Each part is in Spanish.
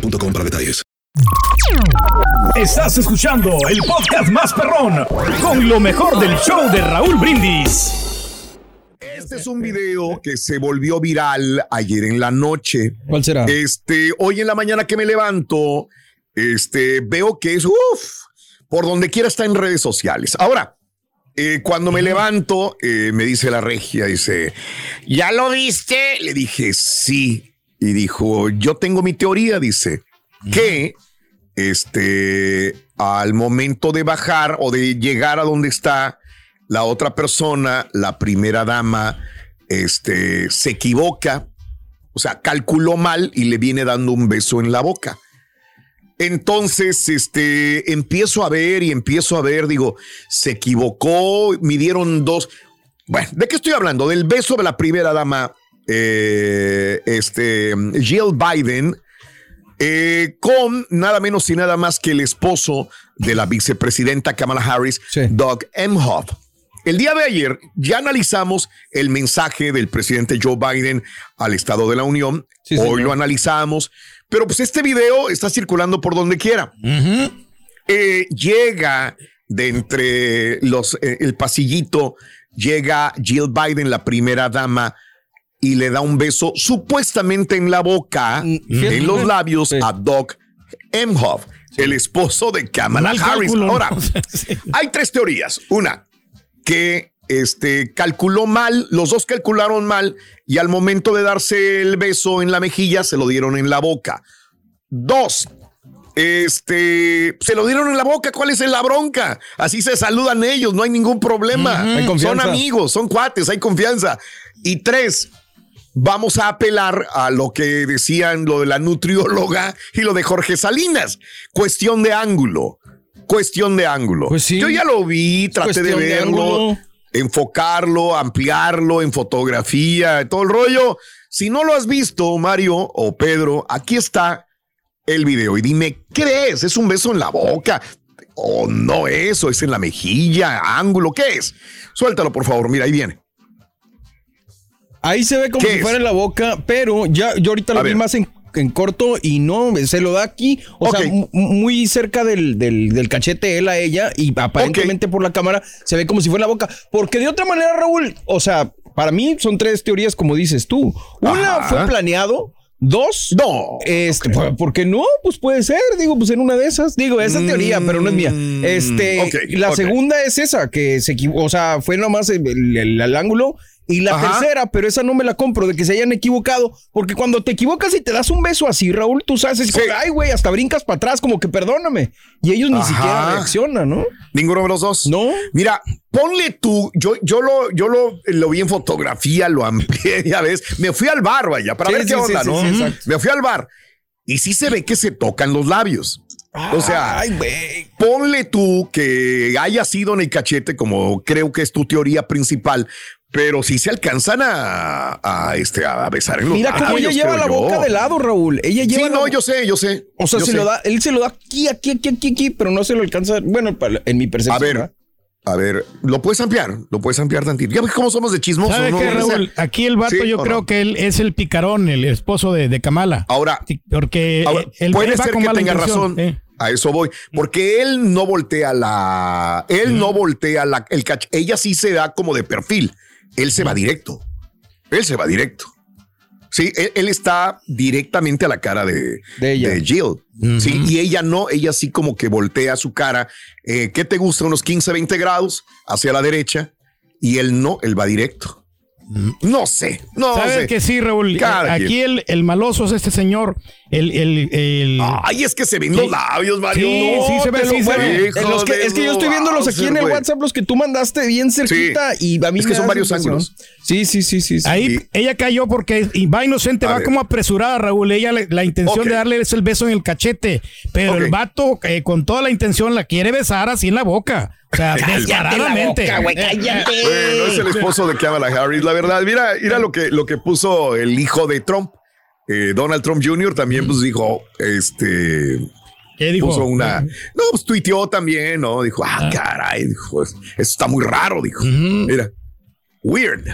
boostmobile.com para detalles. Estás escuchando el podcast más perrón con lo mejor del show de Raúl Brindis. Este es un video que se volvió viral ayer en la noche. ¿Cuál será? Este, hoy en la mañana que me levanto, este, veo que es, uff, por donde quiera está en redes sociales. Ahora, eh, cuando me levanto, eh, me dice la regia, dice, ¿ya lo viste? Le dije, sí. Y dijo, yo tengo mi teoría, dice, que este, al momento de bajar o de llegar a donde está la otra persona, la primera dama, este, se equivoca, o sea, calculó mal y le viene dando un beso en la boca. Entonces, este, empiezo a ver y empiezo a ver, digo, se equivocó, midieron dos. Bueno, ¿de qué estoy hablando? Del beso de la primera dama, eh, este, Jill Biden, eh, con nada menos y nada más que el esposo de la vicepresidenta Kamala Harris, Doug Emhoff. El día de ayer ya analizamos el mensaje del presidente Joe Biden al Estado de la Unión. Sí, Hoy señor. lo analizamos, pero pues este video está circulando por donde quiera. Eh, llega de entre los eh, el pasillito, llega Jill Biden, la primera dama, y le da un beso supuestamente en la boca, fíjate. en los labios, a Doug Emhoff, el esposo de Kamala Mal Harris. cálculo, ¿no? Ahora, Sí. hay tres teorías. Una, que este, calculó mal, los dos calcularon mal y al momento de darse el beso en la mejilla se lo dieron en la boca. Dos, este, se lo dieron en la boca, ¿cuál es la bronca? Así se saludan ellos, no hay ningún problema. Hay son amigos, son cuates, hay confianza. Y tres, vamos a apelar a lo que decían lo de la nutrióloga y lo de Jorge Salinas. Cuestión de ángulo. Cuestión de ángulo. Pues sí. Yo ya lo vi, traté de verlo, enfocarlo, ampliarlo en fotografía, todo el rollo. Si no lo has visto, Mario o Pedro, aquí está el video y dime, ¿qué es? ¿Es un beso en la boca? ¿O no es? ¿O es en la mejilla? ¿Ángulo? ¿Qué es? Suéltalo, por favor. Mira, ahí viene. Ahí se ve como ¿Qué si fuera en la boca, pero ya yo ahorita A lo vi ver. más en, en corto y no, se lo da aquí, o Ok. sea, mu- muy cerca del, del, del cachete él a ella y aparentemente por la cámara se ve como si fuera en la boca, porque de otra manera, Raúl, o sea, para mí son tres teorías como dices tú. Una Ajá. fue planeado, dos, No. este, ¿por- ¿por qué no? Pues puede ser, digo, pues en una de esas, digo, esa es teoría, pero no es mía. Este, Mm, ok, la ok. segunda es esa, que se equivocó, o sea, fue nomás el, el- el- el ángulo. Y la Ajá. tercera, pero esa no me la compro, de que se hayan equivocado, porque cuando te equivocas y te das un beso así, Raúl, tú sabes, es como, ay, güey, hasta brincas para atrás, como que perdóname. Y ellos ni siquiera reaccionan, ¿no? Ninguno de los dos. No. Mira, ponle tú, yo, yo lo, yo lo, lo vi en fotografía, lo amplié, ya ves. Me fui al bar, vaya, para Sí, ver sí, qué onda, ¿no? Me fui al bar. Y sí se ve que se tocan los labios. O sea, ay, ponle tú que haya sido en el cachete, como creo que es tu teoría principal, pero si se alcanzan a, a, este, a besar en los Mira cómo ella lleva la yo. boca de lado, Raúl. Ella Sí, lleva. la- no, yo sé, yo sé. O sea, se sé. lo da, él se lo da aquí, aquí, aquí, aquí, aquí, pero no se lo alcanza. Bueno, en mi percepción. A ver, ¿verdad? a ver, lo puedes ampliar, lo puedes ampliar tantito. Ya ves cómo somos de chismosos, ¿Sabe ¿no? qué, O sea, Raúl? Aquí el vato ¿sí yo creo no? que él es el picarón, el esposo de, de Kamala. Ahora, Sí, Porque ahora, él, puede él ser con que tenga razón. eh. A eso voy. Porque él no voltea la. Él no voltea la, el cach. Ella sí se da como de perfil. Él se va directo. Él se va directo. Sí, él, él está directamente a la cara de, De ella. Jill. Sí, y ella no, ella sí como que voltea su cara. Eh, ¿Qué te gusta? Unos 15, 20 grados hacia la derecha. Y él no, él va directo. No sé, no ¿Sabes sé. que sí, Raúl? Cada Aquí el, el maloso es este señor. El, el, el... Ay, es que se ven los labios, Mario. Sí, sí se ve, sí se ve. Los que- es que yo estoy viéndolos aquí en el. WhatsApp, los que tú mandaste bien cerquita y a mí Es que son varios impresión. ángulos. Sí, sí, sí, sí. sí. Ahí Sí. ella cayó porque y va inocente, A va ver. como apresurada, Raúl. Ella le- la intención de darle es el beso en el cachete, pero el vato eh, con toda la intención la quiere besar así en la boca. O sea, descaradamente. Bueno, es el esposo de Kamala Harris, la verdad. Mira, mira lo que, lo que puso el hijo de Trump. Eh, Donald Trump Jr. también pues dijo, este, ¿Qué dijo? puso una, no, pues tuiteó también, ¿no? Dijo, ah, caray, dijo, eso está muy raro, dijo. Mira, weird.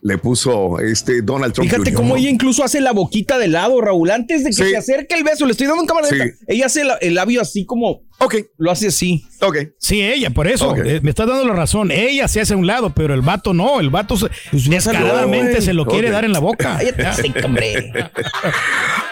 Le puso este Donald Trump Fíjate Jr., cómo ¿no? ella incluso hace la boquita de lado, Raúl. Antes de que Sí. se acerque el beso, le estoy dando en cámara. Sí. Ella hace el labio así como Ok, lo hace así. ok. Sí, ella, por eso. Eh, me está dando la razón. Ella se hace a un lado, pero el vato no. El vato se- descaradamente güey. se lo quiere dar en la boca.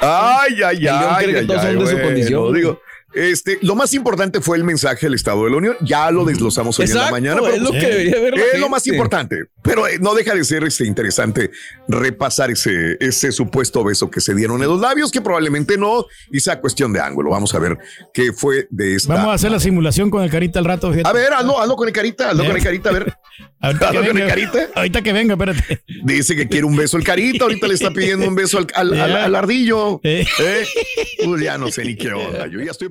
Ay, ay, ay. ay, todos ay, son de su bueno, condición. Digo, este, lo más importante fue el mensaje del Estado de la Unión. Ya lo desglosamos hoy en la Exacto, mañana. es lo que debería ver Es lo más importante. Pero eh, no deja de ser este, interesante repasar ese, ese supuesto beso que se dieron en los labios, que probablemente no, y sea cuestión de ángulo. Vamos a ver qué fue de esta. Vamos a hacer la simulación con el carita al rato. fíjate. A ver, hazlo, hazlo con el carita, hazlo con el carita, a ver. Ahorita que hazlo con el venga. carita. Ahorita que venga, espérate. Dice que quiere un beso el carita, ahorita le está pidiendo un beso al, al- al- al ardillo. Eh. ¿Eh? Pues ya no sé ni qué onda, yo ya estoy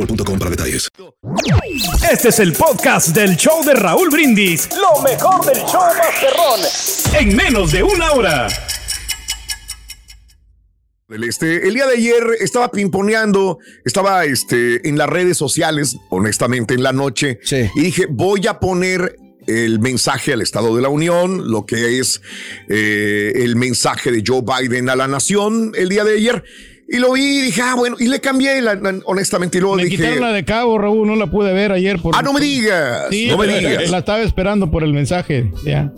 boostmobile.com para detalles. Este es el podcast del show de Raúl Brindis. Lo mejor del show Masterrón. En menos de una hora. del Este, el día de ayer estaba pimponeando, estaba este, en las redes sociales, honestamente, en la noche, Sí. y dije, voy a poner el mensaje al Estado de la Unión, lo que es eh, el mensaje de Joe Biden a la nación el día de ayer. Y lo vi y dije, ah, bueno, y le cambié, la- la- honestamente, y luego Me dije, quitaron la de cabo, Raúl, no la pude ver ayer. Por, ah, no me digas, Sí, no me la- digas. La estaba esperando por el mensaje. Ya.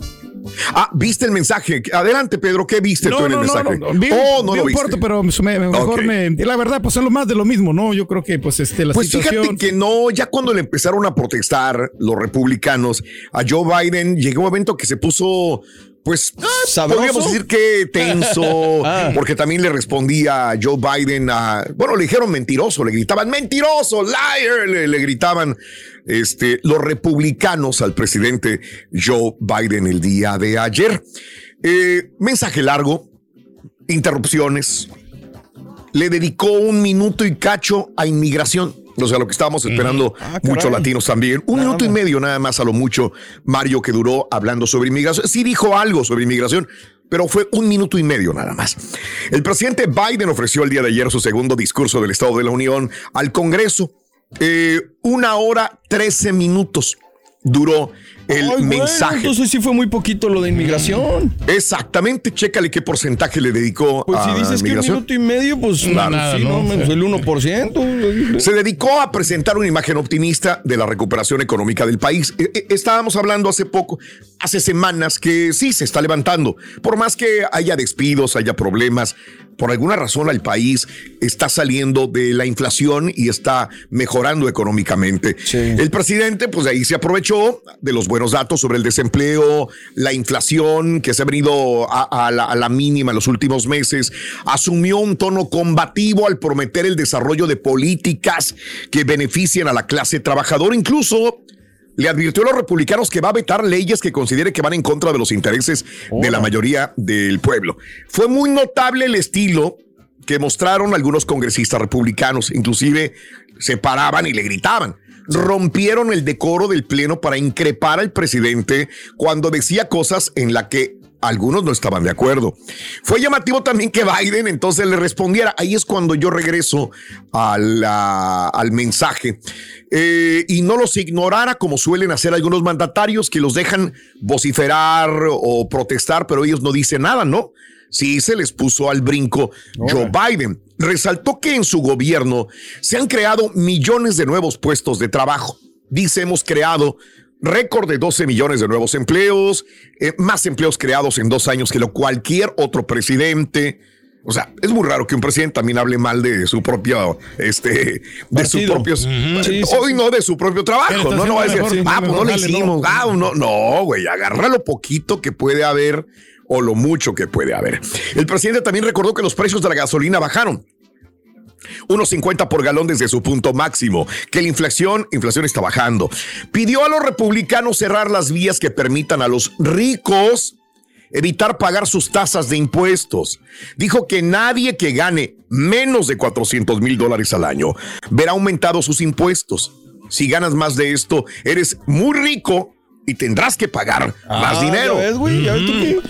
Ah, viste el mensaje. Adelante, Pedro, ¿qué viste tú en el mensaje? Vi, oh, no vi lo viste. corto, pero me- me- mejor Ok. me. La verdad, pues es lo más de lo mismo, ¿no? Yo creo que, pues, este, la Pues situación. fíjate que no, ya cuando le empezaron a protestar los republicanos a Joe Biden, llegó un momento que se puso, pues, ah, ¿Sabroso? podríamos decir que tenso, Ah. porque también le respondía a Joe Biden, a, bueno, le dijeron mentiroso, le gritaban mentiroso, liar, le, le gritaban este, los republicanos al presidente Joe Biden el día de ayer. Eh, mensaje largo, interrupciones, le dedicó un minuto y cacho a inmigración. O sea, lo que estábamos esperando Ah, muchos latinos también. Un Nada minuto y medio nada más a lo mucho, Mario, que duró hablando sobre inmigración. Sí dijo algo sobre inmigración, pero fue un minuto y medio nada más. El presidente Biden ofreció el día de ayer su segundo discurso del Estado de la Unión al Congreso. Eh, una hora, trece minutos duró el Ay, mensaje. entonces sí fue muy poquito lo de inmigración. Exactamente, chécale qué porcentaje le dedicó Pues a si dices que un minuto y medio, pues Claro, nada, sí, no, ¿no? menos el 1%. Se dedicó a presentar una imagen optimista de la recuperación económica del país. Eh, eh, Estábamos hablando hace poco, hace semanas, que sí se está levantando. Por más que haya despidos, haya problemas, por alguna razón el país está saliendo de la inflación y está mejorando económicamente. Sí. El presidente, pues de ahí se aprovechó de los buenos datos sobre el desempleo, la inflación que se ha venido a, la, a, la, mínima en los últimos meses. Asumió un tono combativo al prometer el desarrollo de políticas que beneficien a la clase trabajadora. Incluso le advirtió a los republicanos que va a vetar leyes que considere que van en contra de los intereses de la mayoría del pueblo. Fue muy notable el estilo que mostraron algunos congresistas republicanos, inclusive se paraban y le gritaban. Rompieron el decoro del pleno para increpar al presidente cuando decía cosas en la que algunos no estaban de acuerdo. Fue llamativo también que Biden entonces le respondiera. Ahí es cuando yo regreso al mensaje eh, y no los ignorara como suelen hacer algunos mandatarios que los dejan vociferar o protestar, pero ellos no dicen nada, ¿no? Sí, se les puso al brinco Joe Biden. Resaltó que en su gobierno se han creado millones de nuevos puestos de trabajo. Dice, hemos creado récord de 12 millones de nuevos empleos, eh, más empleos creados en dos años que lo cualquier otro presidente. O sea, es muy raro que un presidente también hable mal de su propio, este, de sus propios, hoy no de su propio trabajo, no, no va a decir, ah, pues no le hicimos, ah, no, no, güey, agarra lo poquito que puede haber o lo mucho que puede haber. El presidente también recordó que los precios de la gasolina bajaron. 1.50 por galón desde su punto máximo, que la inflación, inflación está bajando. Pidió a los republicanos cerrar las vías que permitan a los ricos evitar pagar sus tasas de impuestos. Dijo que nadie que gane menos de 400 mil dólares al año verá aumentados sus impuestos. Si ganas más de esto, eres muy rico y tendrás que pagar más ah, dinero.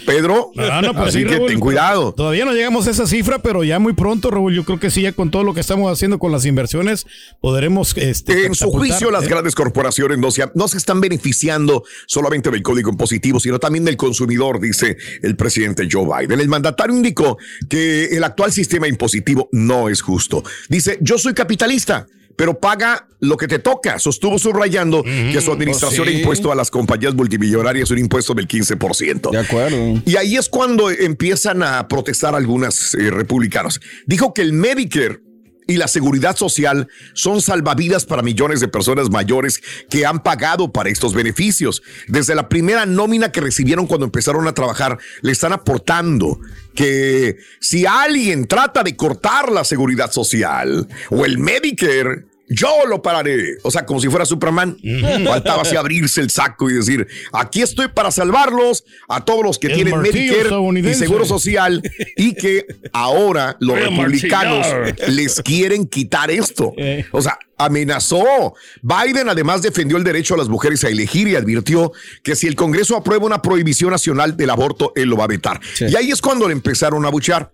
Pedro, ah, pues así que ten cuidado. Todavía no llegamos a esa cifra, pero ya muy pronto, Raúl, yo creo que sí, ya con todo lo que estamos haciendo con las inversiones, podremos... Este, en su juicio, las ¿eh? grandes corporaciones no se, no se están beneficiando solamente del código impositivo, sino también del consumidor, dice el presidente Joe Biden. El mandatario indicó que el actual sistema impositivo no es justo. Dice, yo soy capitalista pero paga lo que te toca. Sostuvo subrayando que su administración pues ha impuesto a las compañías multimillonarias un impuesto del 15%. De acuerdo. Y ahí es cuando empiezan a protestar algunas eh, republicanos. Dijo que el Medicare y la seguridad social son salvavidas para millones de personas mayores que han pagado para estos beneficios. Desde la primera nómina que recibieron cuando empezaron a trabajar, le están aportando que si alguien trata de cortar la seguridad social o el Medicare, yo lo pararé. O sea, como si fuera Superman. Faltaba así abrirse el saco y decir, aquí estoy para salvarlos a todos los que tienen Medicare y Seguro Social y que ahora los republicanos les quieren quitar esto. Eh. O sea, amenazó. Biden además defendió el derecho a las mujeres a elegir y advirtió que si el Congreso aprueba una prohibición nacional del aborto, él lo va a vetar. Y ahí es cuando le empezaron a buchar.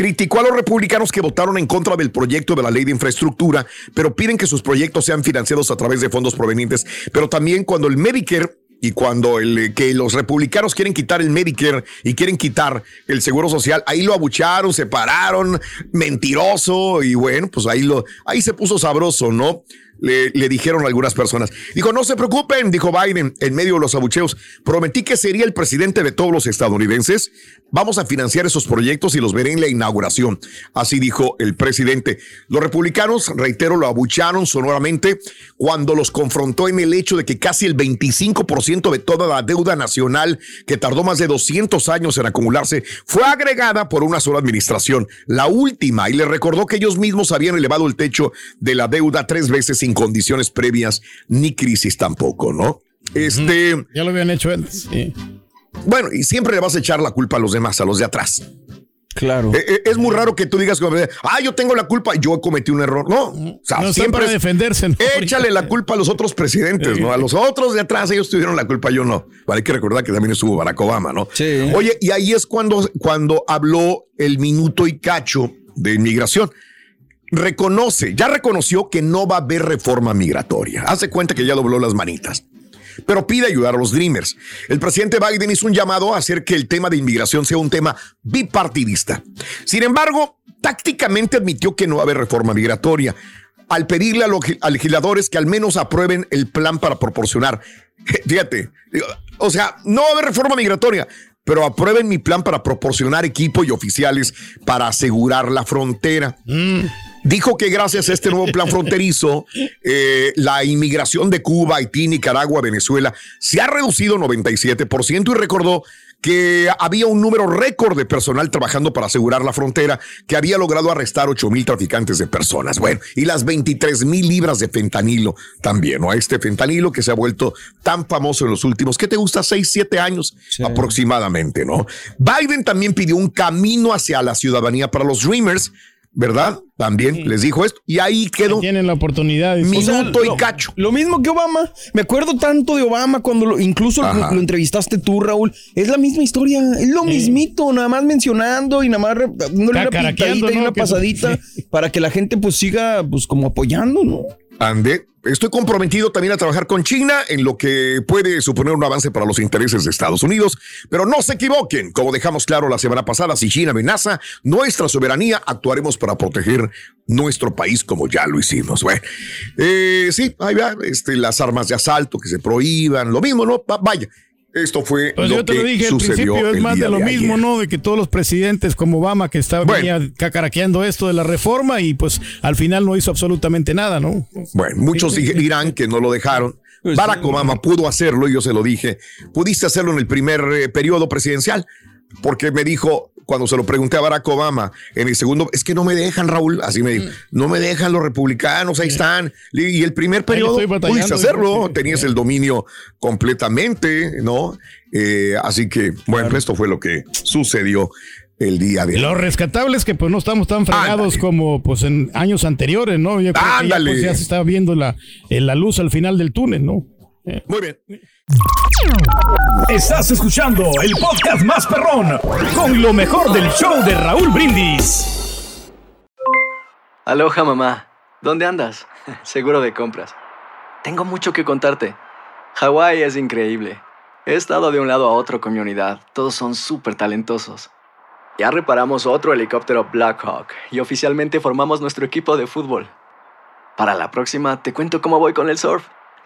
Criticó a los republicanos que votaron en contra del proyecto de la ley de infraestructura, pero piden que sus proyectos sean financiados a través de fondos provenientes. Pero también cuando el Medicare y cuando el, eh, que los republicanos quieren quitar el Medicare y quieren quitar el seguro social, ahí lo abucharon, se pararon, mentiroso y bueno, pues ahí lo, ahí se puso sabroso, ¿no? Le, dijeron algunas personas. Dijo, no se preocupen, dijo Biden en medio de los abucheos. Prometí que sería el presidente de todos los estadounidenses. Vamos a financiar esos proyectos y los veré en la inauguración. Así dijo el presidente. Los republicanos, reitero, lo abucharon sonoramente cuando los confrontó en el hecho de que casi el 25% de toda la deuda nacional, que tardó más de 200 años en acumularse, fue agregada por una sola administración, la última, y le recordó que ellos mismos habían elevado el techo de la deuda tres veces sin condiciones previas ni crisis tampoco, ¿no? Este. Ya lo habían hecho antes. Bueno, y siempre le vas a echar la culpa a los demás, a los de atrás. Claro. Eh, eh, es muy raro que tú digas, ah, yo tengo la culpa, yo cometí un error. No, o sea, siempre para defenderse. Échale la culpa a los otros presidentes, ¿no? A los otros de atrás, ellos tuvieron la culpa, yo no. hay que recordar que también estuvo Barack Obama, ¿no? Sí. Oye, y ahí es cuando, cuando habló el minuto y cacho de inmigración reconoce, ya reconoció que no va a haber reforma migratoria. Hace cuenta que ya dobló las manitas. Pero pide ayudar a los Dreamers. El presidente Biden hizo un llamado a hacer que el tema de inmigración sea un tema bipartidista. Sin embargo, tácticamente admitió que no va a haber reforma migratoria al pedirle a los legisladores que al menos aprueben el plan para proporcionar. Fíjate, o sea, no va a haber reforma migratoria, pero aprueben mi plan para proporcionar equipo y oficiales para asegurar la frontera. Mm. Dijo que gracias a este nuevo plan fronterizo, eh, la inmigración de Cuba, Haití, Nicaragua, Venezuela se ha reducido 97% y recordó que había un número récord de personal trabajando para asegurar la frontera, que había logrado arrestar 8 mil traficantes de personas. Bueno, y las 23 mil libras de fentanilo también, ¿no? A este fentanilo que se ha vuelto tan famoso en los últimos, ¿qué te gusta? 6, 7 años aproximadamente, ¿no? Biden también pidió un camino hacia la ciudadanía para los Dreamers ¿verdad? También les dijo esto. Y ahí quedó. tienen la oportunidad. Minuto y cacho. Lo mismo que Obama. Me acuerdo tanto de Obama cuando lo, incluso lo, lo, entrevistaste tú, Raúl. Es la misma historia. Es lo mismito, nada más mencionando y nada más dándole una pintadita y una pasadita para que la gente pues siga pues como apoyando, ¿no? Ande, estoy comprometido también a trabajar con China en lo que puede suponer un avance para los intereses de Estados Unidos, pero no se equivoquen, como dejamos claro la semana pasada, si China amenaza nuestra soberanía, actuaremos para proteger nuestro país como ya lo hicimos. Bueno, eh, sí, ahí va, este, las armas de asalto que se prohíban, lo mismo, ¿no? Vaya, esto fue pues lo yo te que lo dije al sucedió principio, es más de lo de mismo, ayer. ¿no? De que todos los presidentes como Obama que estaba Bueno. venía cacaraqueando esto de la reforma y pues al final no hizo absolutamente nada, ¿no? Bueno, muchos di- dirán que no lo dejaron. Pues Barack Obama pudo hacerlo, y yo se lo dije. Pudiste hacerlo en el primer eh, periodo presidencial, porque me dijo, cuando se lo pregunté a Barack Obama, en el segundo, es que no me dejan, Raúl, así me dijo, no me dejan los republicanos, ahí están. Y el primer periodo pudiste hacerlo, tenías el dominio completamente, ¿no? Eh, así que, bueno, esto fue lo que sucedió el día de Lo hoy. rescatable es que pues no estamos tan fregados como pues en años anteriores, ¿no? Yo creo que ya, Ándale. pues, ya se está viendo la, eh, la luz al final del túnel, ¿no? Eh. Muy bien. Estás escuchando el podcast más perrón con lo mejor del show de Raúl Brindis. Aloha mamá, ¿dónde andas? Seguro de compras. Tengo mucho que contarte. Hawái es increíble. He estado de un lado a otro con mi unidad. Todos son súper talentosos. Ya reparamos otro helicóptero Blackhawk y oficialmente formamos nuestro equipo de fútbol. Para la próxima te cuento cómo voy con el surf